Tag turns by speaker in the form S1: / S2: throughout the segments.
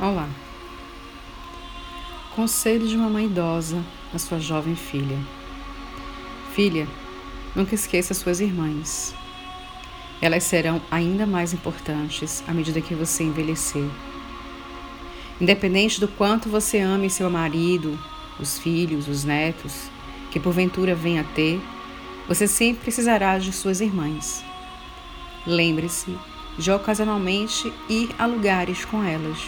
S1: Olá. Conselho de uma mãe idosa à sua jovem filha. Filha, nunca esqueça suas irmãs. Elas serão ainda mais importantes à medida que você envelhecer. Independente do quanto você ame seu marido, os filhos, os netos, que porventura venha a ter, você sempre precisará de suas irmãs. Lembre-se de ocasionalmente ir a lugares com elas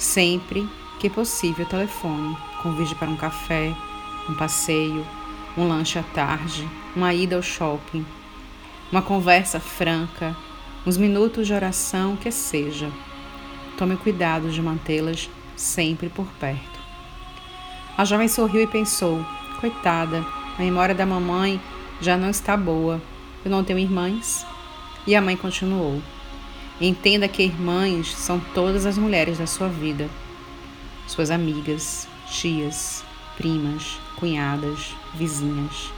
S1: Sempre que possível, telefone, convide para um café, um passeio, um lanche à tarde, uma ida ao shopping, uma conversa franca, uns minutos de oração, que seja. Tome cuidado de mantê-las sempre por perto. A jovem sorriu e pensou: coitada, a memória da mamãe já não está boa. Eu não tenho irmãs? E a mãe continuou: Entenda que irmãs são todas as mulheres da sua vida, suas amigas, tias, primas, cunhadas, vizinhas.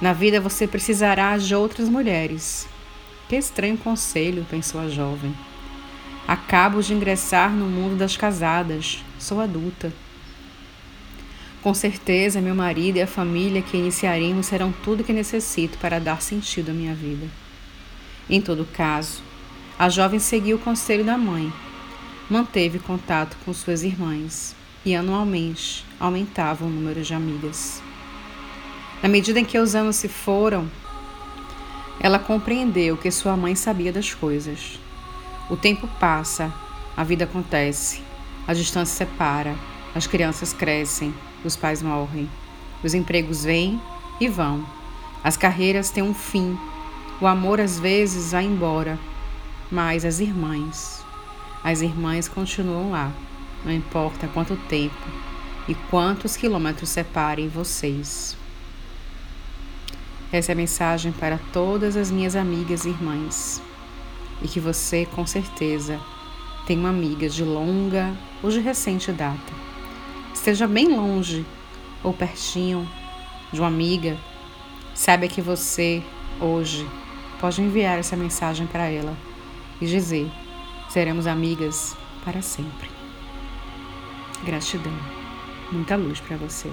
S1: Na vida você precisará de outras mulheres. Que estranho conselho, pensou a jovem. Acabo de ingressar no mundo das casadas, sou adulta. Com certeza, meu marido e a família que iniciaremos serão tudo que necessito para dar sentido à minha vida. Em todo caso, a jovem seguiu o conselho da mãe, manteve contato com suas irmãs e anualmente aumentava o número de amigas. Na medida em que os anos se foram, ela compreendeu que sua mãe sabia das coisas. O tempo passa, a vida acontece, a distância separa, as crianças crescem, os pais morrem, os empregos vêm e vão, as carreiras têm um fim, o amor às vezes vai embora mas as irmãs, as irmãs continuam lá, não importa quanto tempo e quantos quilômetros separem vocês. Essa é a mensagem para todas as minhas amigas e irmãs. E que você, com certeza, tem uma amiga de longa ou de recente data. Esteja bem longe ou pertinho de uma amiga, saiba que você, hoje, pode enviar essa mensagem para ela e dizer: seremos amigas para sempre. Gratidão. Muita luz para você.